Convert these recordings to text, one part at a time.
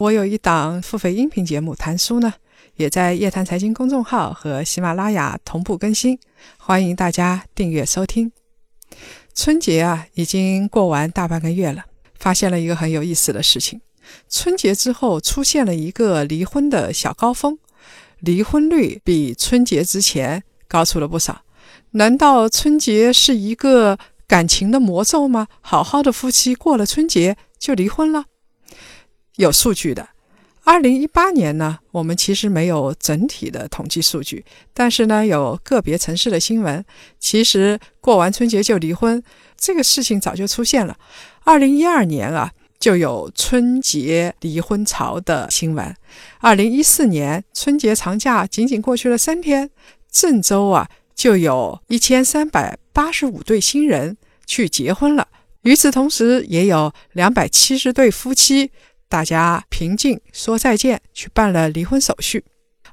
我有一档付费音频节目《谈书》呢，也在叶檀财经公众号和喜马拉雅同步更新，欢迎大家订阅收听。春节啊，已经过完大半个月了，发现了一个很有意思的事情：春节之后出现了一个离婚的小高峰，离婚率比春节之前。高出了不少，难道春节是一个感情的魔咒吗？好好的夫妻过了春节就离婚了？有数据的，二零一八年呢，我们其实没有整体的统计数据，但是呢，有个别城市的新闻，其实过完春节就离婚这个事情早就出现了。二零一二年啊，就有春节离婚潮的新闻，二零一四年春节长假仅仅过去了三天。郑州啊，就有一千三百八十五对新人去结婚了。与此同时，也有两百七十对夫妻，大家平静说再见，去办了离婚手续。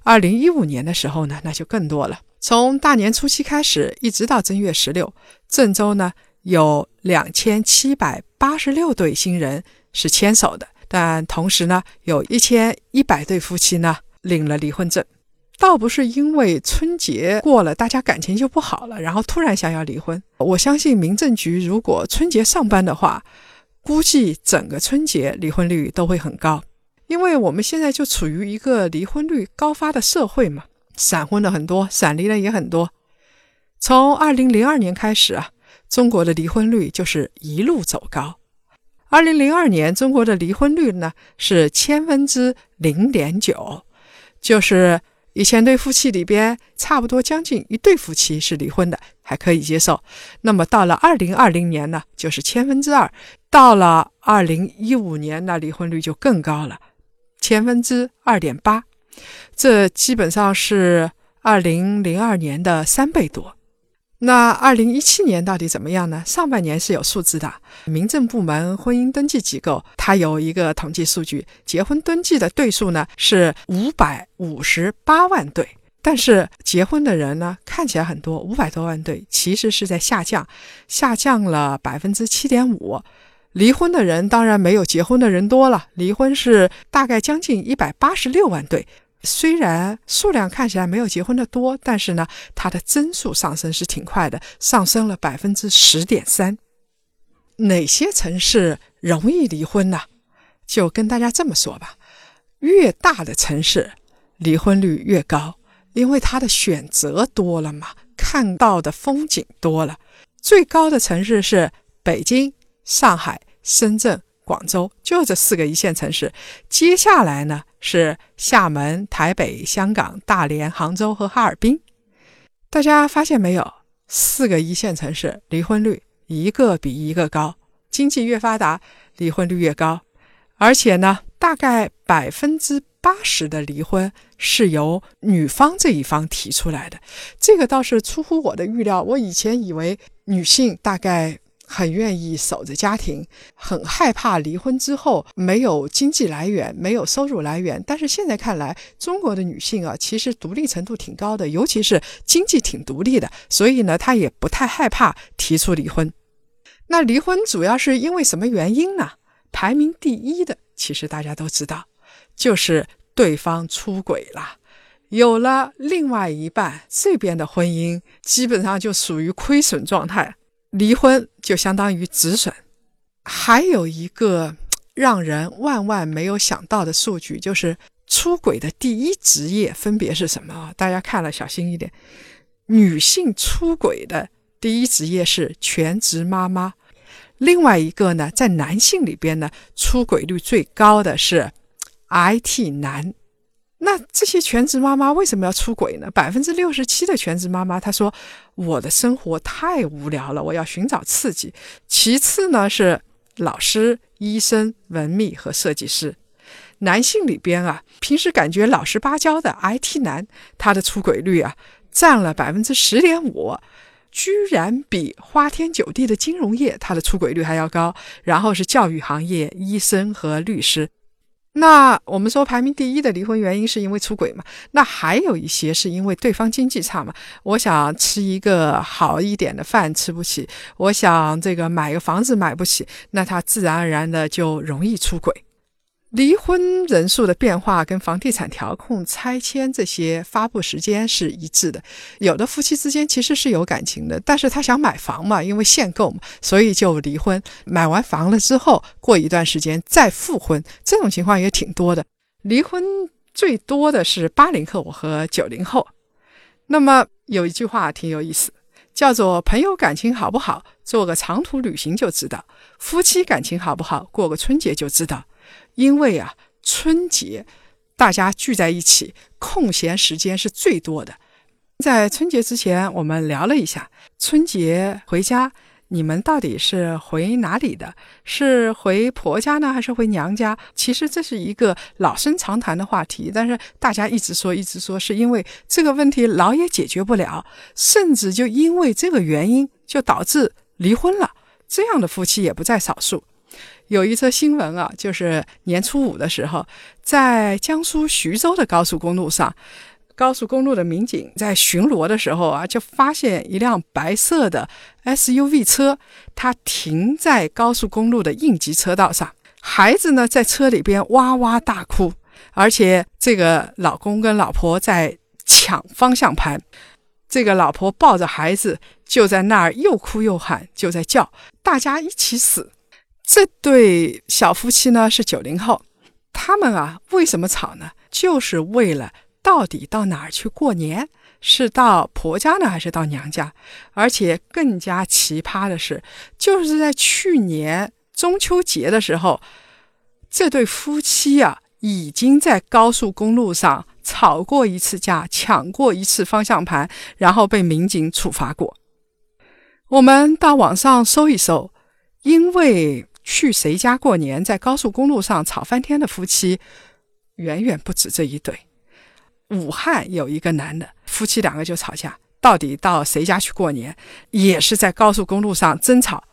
二零一五年的时候呢，那就更多了。从大年初七开始，一直到正月十六，郑州呢有两千七百八十六对新人是牵手的，但同时呢，有一千一百对夫妻呢领了离婚证。倒不是因为春节过了，大家感情就不好了，然后突然想要离婚。我相信民政局如果春节上班的话，估计整个春节离婚率都会很高，因为我们现在就处于一个离婚率高发的社会嘛，闪婚的很多，闪离的也很多。从二零零二年开始啊，中国的离婚率就是一路走高。二零零二年中国的离婚率呢是千分之零点九，就是。以前对夫妻里边，差不多将近一对夫妻是离婚的，还可以接受。那么到了二零二零年呢，就是千分之二；到了二零一五年，那离婚率就更高了，千分之二点八，这基本上是二零零二年的三倍多。那二零一七年到底怎么样呢？上半年是有数字的，民政部门婚姻登记机构它有一个统计数据，结婚登记的对数呢是五百五十八万对，但是结婚的人呢看起来很多，五百多万对，其实是在下降，下降了百分之七点五。离婚的人当然没有结婚的人多了，离婚是大概将近一百八十六万对。虽然数量看起来没有结婚的多，但是呢，它的增速上升是挺快的，上升了百分之十点三。哪些城市容易离婚呢？就跟大家这么说吧，越大的城市离婚率越高，因为它的选择多了嘛，看到的风景多了。最高的城市是北京、上海、深圳。广州就这四个一线城市，接下来呢是厦门、台北、香港、大连、杭州和哈尔滨。大家发现没有？四个一线城市离婚率一个比一个高，经济越发达，离婚率越高。而且呢，大概百分之八十的离婚是由女方这一方提出来的，这个倒是出乎我的预料。我以前以为女性大概。很愿意守着家庭，很害怕离婚之后没有经济来源、没有收入来源。但是现在看来，中国的女性啊，其实独立程度挺高的，尤其是经济挺独立的，所以呢，她也不太害怕提出离婚。那离婚主要是因为什么原因呢？排名第一的，其实大家都知道，就是对方出轨了，有了另外一半，这边的婚姻基本上就属于亏损状态。离婚就相当于止损，还有一个让人万万没有想到的数据，就是出轨的第一职业分别是什么？大家看了小心一点。女性出轨的第一职业是全职妈妈，另外一个呢，在男性里边呢，出轨率最高的是 IT 男。那这些全职妈妈为什么要出轨呢？百分之六十七的全职妈妈她说：“我的生活太无聊了，我要寻找刺激。”其次呢是老师、医生、文秘和设计师。男性里边啊，平时感觉老实巴交的 IT 男，他的出轨率啊占了百分之十点五，居然比花天酒地的金融业他的出轨率还要高。然后是教育行业、医生和律师。那我们说排名第一的离婚原因是因为出轨嘛？那还有一些是因为对方经济差嘛？我想吃一个好一点的饭吃不起，我想这个买个房子买不起，那他自然而然的就容易出轨。离婚人数的变化跟房地产调控、拆迁这些发布时间是一致的。有的夫妻之间其实是有感情的，但是他想买房嘛，因为限购嘛，所以就离婚。买完房了之后，过一段时间再复婚，这种情况也挺多的。离婚最多的是八零后和九零后。那么有一句话挺有意思，叫做“朋友感情好不好，做个长途旅行就知道；夫妻感情好不好，过个春节就知道。”因为啊，春节大家聚在一起，空闲时间是最多的。在春节之前，我们聊了一下，春节回家，你们到底是回哪里的？是回婆家呢，还是回娘家？其实这是一个老生常谈的话题，但是大家一直说，一直说，是因为这个问题老也解决不了，甚至就因为这个原因，就导致离婚了。这样的夫妻也不在少数。有一则新闻啊，就是年初五的时候，在江苏徐州的高速公路上，高速公路的民警在巡逻的时候啊，就发现一辆白色的 SUV 车，它停在高速公路的应急车道上，孩子呢在车里边哇哇大哭，而且这个老公跟老婆在抢方向盘，这个老婆抱着孩子就在那儿又哭又喊，就在叫，大家一起死。这对小夫妻呢是九零后，他们啊为什么吵呢？就是为了到底到哪儿去过年，是到婆家呢还是到娘家？而且更加奇葩的是，就是在去年中秋节的时候，这对夫妻啊已经在高速公路上吵过一次架，抢过一次方向盘，然后被民警处罚过。我们到网上搜一搜，因为。去谁家过年，在高速公路上吵翻天的夫妻，远远不止这一对。武汉有一个男的夫妻两个就吵架，到底到谁家去过年，也是在高速公路上争吵。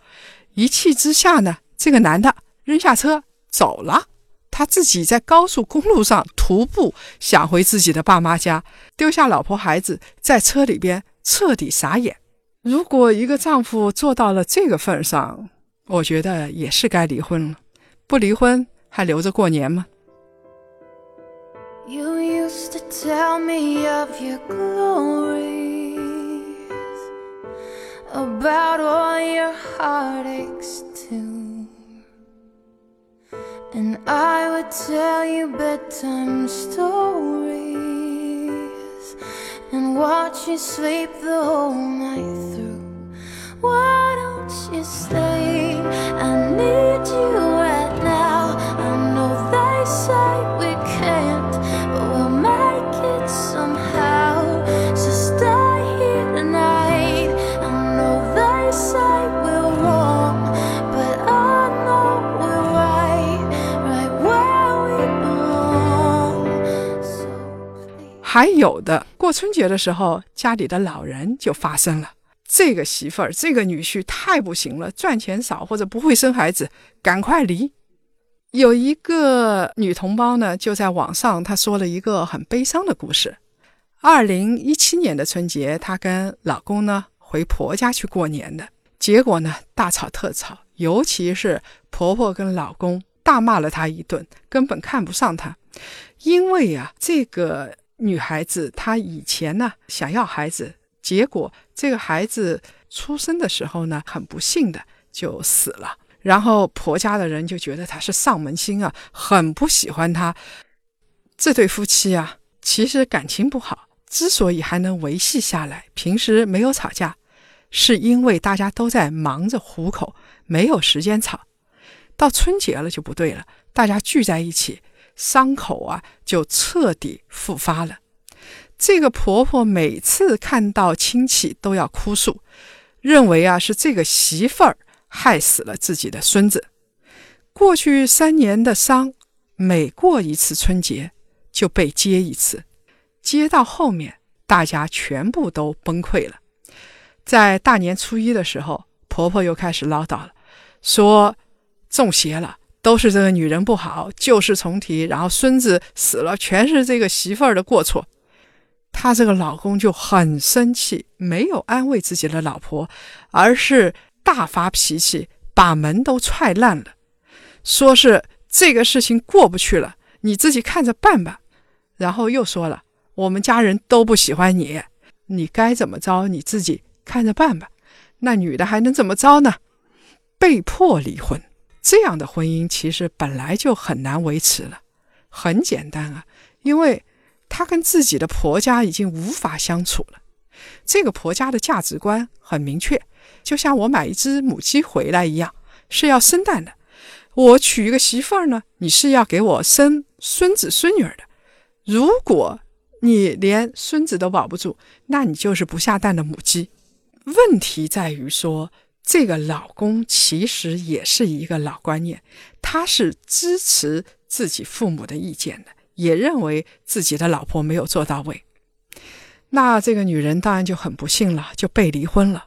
一气之下呢，这个男的扔下车走了，他自己在高速公路上徒步想回自己的爸妈家，丢下老婆孩子在车里边彻底傻眼。如果一个丈夫做到了这个份上，我觉得也是该离婚了，不离婚还留着过年吗？You used to tell me of your glories, about all your heartaches too. And I would tell you bedtime stories and watch you sleep the whole night through. Why don't you stay? I need you right now. I know they say we can't, but we'll make it somehow. So stay here tonight. I know they say we're wrong, but I know we're right, right where we belong. So 还有的，过春节的时候，家里的老人就发生了。这个媳妇儿，这个女婿太不行了，赚钱少或者不会生孩子，赶快离。有一个女同胞呢，就在网上，她说了一个很悲伤的故事。二零一七年的春节，她跟老公呢回婆家去过年的，结果呢大吵特吵，尤其是婆婆跟老公大骂了她一顿，根本看不上她，因为呀，这个女孩子她以前呢想要孩子。结果这个孩子出生的时候呢，很不幸的就死了。然后婆家的人就觉得他是丧门星啊，很不喜欢他。这对夫妻啊，其实感情不好，之所以还能维系下来，平时没有吵架，是因为大家都在忙着糊口，没有时间吵。到春节了就不对了，大家聚在一起，伤口啊就彻底复发了。这个婆婆每次看到亲戚都要哭诉，认为啊是这个媳妇儿害死了自己的孙子。过去三年的伤，每过一次春节就被接一次，接到后面大家全部都崩溃了。在大年初一的时候，婆婆又开始唠叨了，说中邪了，都是这个女人不好，旧事重提，然后孙子死了，全是这个媳妇儿的过错。她这个老公就很生气，没有安慰自己的老婆，而是大发脾气，把门都踹烂了，说是这个事情过不去了，你自己看着办吧。然后又说了，我们家人都不喜欢你，你该怎么着你自己看着办吧。那女的还能怎么着呢？被迫离婚，这样的婚姻其实本来就很难维持了。很简单啊，因为她跟自己的婆家已经无法相处了。这个婆家的价值观很明确，就像我买一只母鸡回来一样，是要生蛋的。我娶一个媳妇儿呢，你是要给我生孙子孙女儿的。如果你连孙子都保不住，那你就是不下蛋的母鸡。问题在于说，这个老公其实也是一个老观念，他是支持自己父母的意见的，也认为自己的老婆没有做到位。那这个女人当然就很不幸了，就被离婚了。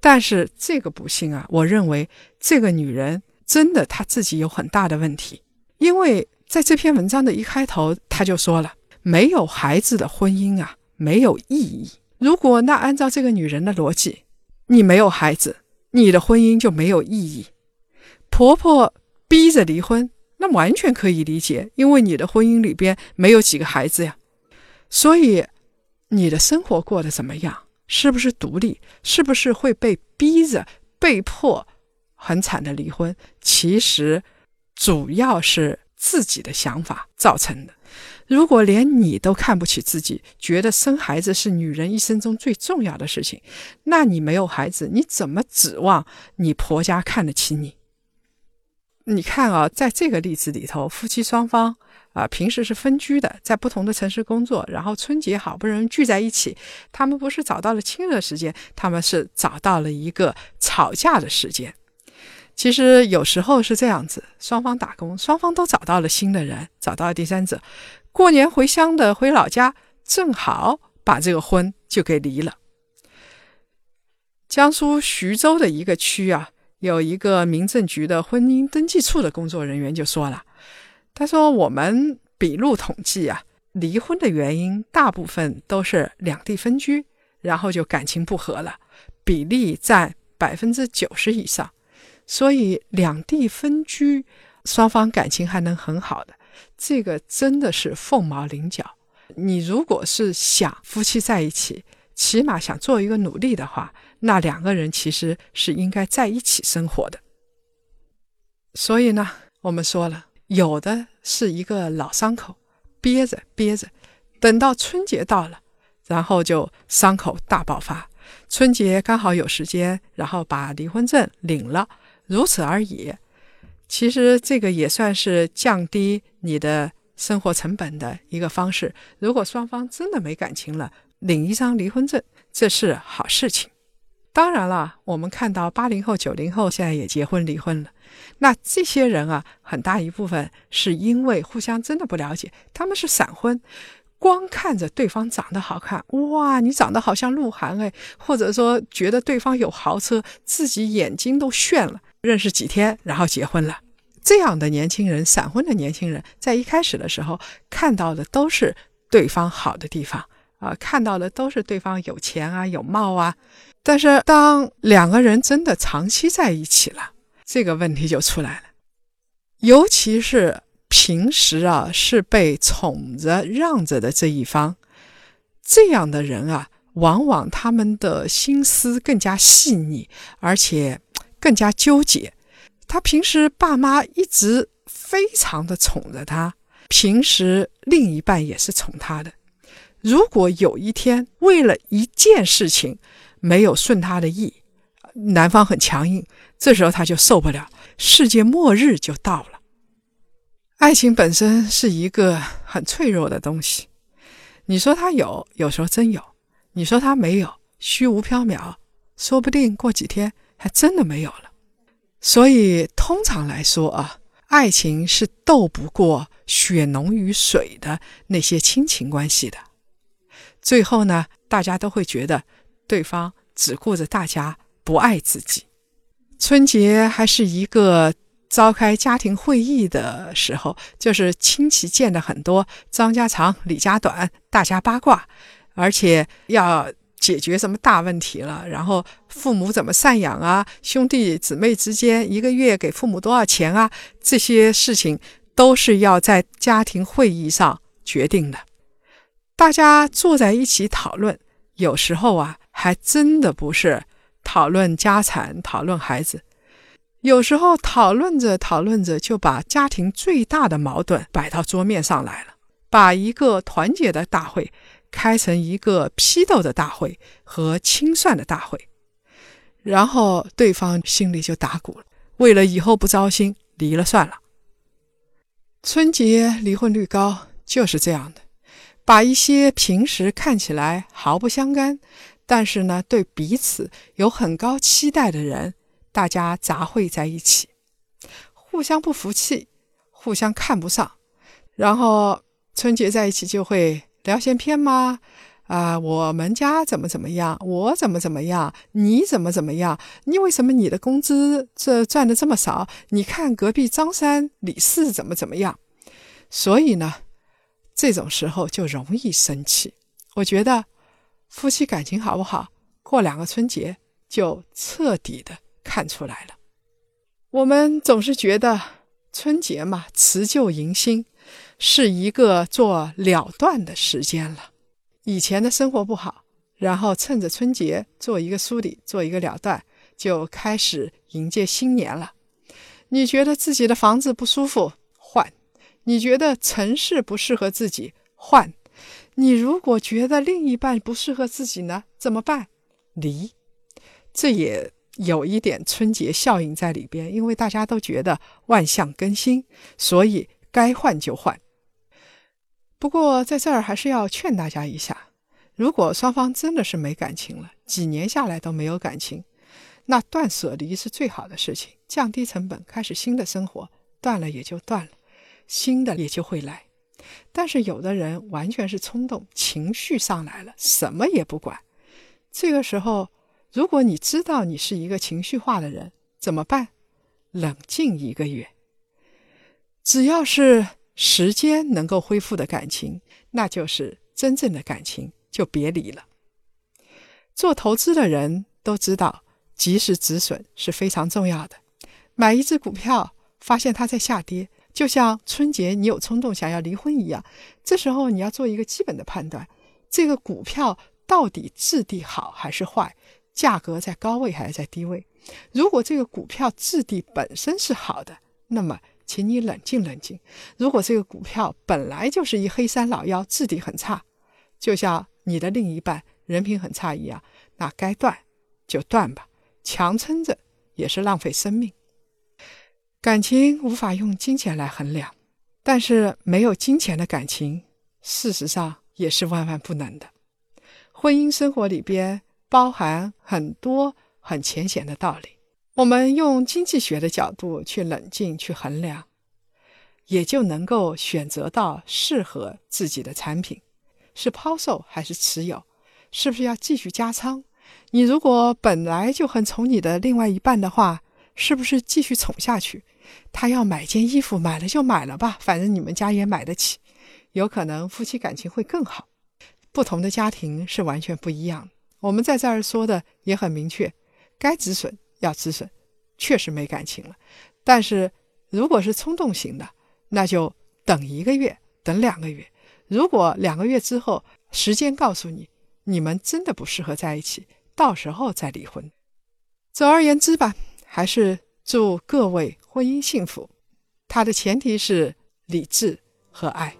但是这个不幸啊，我认为这个女人真的她自己有很大的问题，因为在这篇文章的一开头，她就说了，没有孩子的婚姻啊，没有意义。如果那按照这个女人的逻辑，你没有孩子，你的婚姻就没有意义。婆婆逼着离婚，那完全可以理解，因为你的婚姻里边没有几个孩子呀。所以你的生活过得怎么样？是不是独立？是不是会被逼着、被迫很惨的离婚？其实主要是自己的想法造成的。如果连你都看不起自己，觉得生孩子是女人一生中最重要的事情，那你没有孩子，你怎么指望你婆家看得起你？你看啊，在这个例子里头，夫妻双方啊，平时是分居的，在不同的城市工作，然后春节好不容易聚在一起，他们不是找到了亲热时间，他们是找到了一个吵架的时间。其实有时候是这样子，双方打工，双方都找到了新的人，找到了第三者。过年回乡的回老家，正好把这个婚就给离了。江苏徐州的一个区啊，有一个民政局的婚姻登记处的工作人员就说了：“他说我们笔录统计啊，离婚的原因大部分都是两地分居，然后就感情不和了，比例占百分之九十以上。所以两地分居，双方感情还能很好的。”这个真的是凤毛麟角。你如果是想夫妻在一起，起码想做一个努力的话，那两个人其实是应该在一起生活的。所以呢，我们说了，有的是一个老伤口，憋着憋着，等到春节到了，然后就伤口大爆发。春节刚好有时间，然后把离婚证领了，如此而已。其实这个也算是降低你的生活成本的一个方式。如果双方真的没感情了，领一张离婚证，这是好事情。当然了，我们看到八零后、九零后现在也结婚离婚了，那这些人啊，很大一部分是因为互相真的不了解，他们是闪婚，光看着对方长得好看，哇，你长得好像鹿晗哎，或者说觉得对方有豪车，自己眼睛都炫了。认识几天，然后结婚了，这样的年轻人，闪婚的年轻人，在一开始的时候看到的都是对方好的地方。啊，看到的都是对方有钱啊、有貌啊。但是当两个人真的长期在一起了，这个问题就出来了。尤其是平时啊是被宠着让着的这一方，这样的人啊，往往他们的心思更加细腻，而且。更加纠结，他平时爸妈一直非常的宠着他，平时另一半也是宠他的。如果有一天为了一件事情没有顺他的意，男方很强硬，这时候他就受不了，世界末日就到了。爱情本身是一个很脆弱的东西，你说他有，有时候真有；你说他没有，虚无缥缈，说不定过几天。还真的没有了，所以通常来说啊，爱情是斗不过血浓于水的那些亲情关系的。最后呢，大家都会觉得对方只顾着大家，不爱自己。春节还是一个召开家庭会议的时候，就是亲戚见的很多，张家长李家短，大家八卦，而且要解决什么大问题了，然后父母怎么赡养啊，兄弟姊妹之间一个月给父母多少钱啊，这些事情都是要在家庭会议上决定的。大家坐在一起讨论，有时候啊，还真的不是讨论家产、讨论孩子，有时候讨论着讨论着，就把家庭最大的矛盾摆到桌面上来了，把一个团结的大会开成一个批斗的大会和清算的大会，然后对方心里就打鼓了，为了以后不糟心，离了算了。春节离婚率高就是这样的。把一些平时看起来毫不相干，但是呢对彼此有很高期待的人，大家杂烩在一起，互相不服气，互相看不上，然后春节在一起就会聊闲篇吗？啊，我们家怎么怎么样，我怎么怎么样，你怎么怎么样？你为什么你的工资这赚的这么少？你看隔壁张三李四怎么怎么样？所以呢。这种时候就容易生气。我觉得夫妻感情好不好，过两个春节就彻底的看出来了。我们总是觉得春节嘛，辞旧迎新，是一个做了断的时间了。以前的生活不好，然后趁着春节做一个梳理，做一个了断，就开始迎接新年了。你觉得自己的房子不舒服，你觉得城市不适合自己，换；你如果觉得另一半不适合自己呢，怎么办？离。这也有一点春节效应在里边，因为大家都觉得万象更新，所以该换就换。不过在这儿还是要劝大家一下：如果双方真的是没感情了，几年下来都没有感情，那断舍离是最好的事情，降低成本，开始新的生活。断了也就断了。新的也就会来，但是有的人完全是冲动，情绪上来了，什么也不管。这个时候，如果你知道你是一个情绪化的人，怎么办？冷静一个月。只要是时间能够恢复的感情，那就是真正的感情，就别离了。做投资的人都知道，及时止损是非常重要的。买一只股票，发现它在下跌。就像春节你有冲动想要离婚一样，这时候你要做一个基本的判断：这个股票到底质地好还是坏，价格在高位还是在低位？如果这个股票质地本身是好的，那么请你冷静冷静；如果这个股票本来就是一黑山老妖，质地很差，就像你的另一半人品很差一样，那该断就断吧，强撑着也是浪费生命。感情无法用金钱来衡量，但是没有金钱的感情，事实上也是万万不能的。婚姻生活里边包含很多很浅显的道理，我们用经济学的角度去冷静去衡量，也就能够选择到适合自己的产品，是抛售还是持有，是不是要继续加仓？你如果本来就很宠你的另外一半的话，是不是继续宠下去？他要买件衣服，买了就买了吧，反正你们家也买得起，有可能夫妻感情会更好。不同的家庭是完全不一样。我们在这儿说的也很明确，该止损要止损，确实没感情了。但是如果是冲动型的，那就等一个月，等两个月。如果两个月之后，时间告诉你你们真的不适合在一起，到时候再离婚。总而言之吧，还是祝各位。婚姻幸福，它的前提是理智和爱。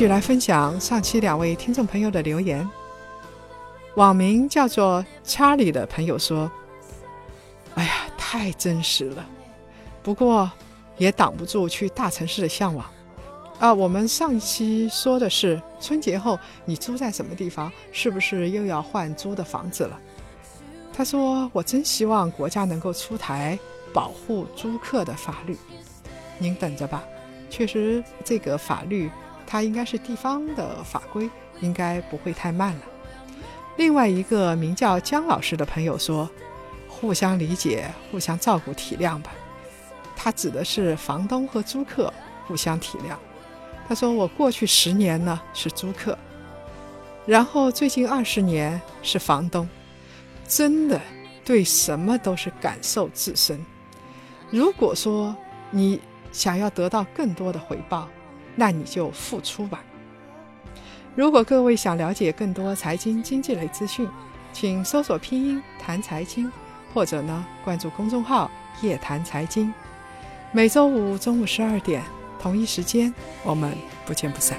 续来分享上期两位听众朋友的留言。网名叫做查理的朋友说：“哎呀，太真实了，不过也挡不住去大城市的向往。”啊，我们上一期说的是春节后你租在什么地方，是不是又要换租的房子了？他说：“我真希望国家能够出台保护租客的法律，您等着吧。确实，这个法律它应该是地方的法规，应该不会太慢了。”另外一个名叫姜老师的朋友说：“互相理解，互相照顾，体谅吧。”他指的是房东和租客互相体谅。他说：“我过去十年呢是租客，然后最近二十年是房东，真的对什么都是感受自身。如果说你想要得到更多的回报，那你就付出吧。如果各位想了解更多财经经济类资讯，请搜索拼音谈财经，或者呢关注公众号夜谈财经。每周五中午十二点。”同一时间，我们不见不散。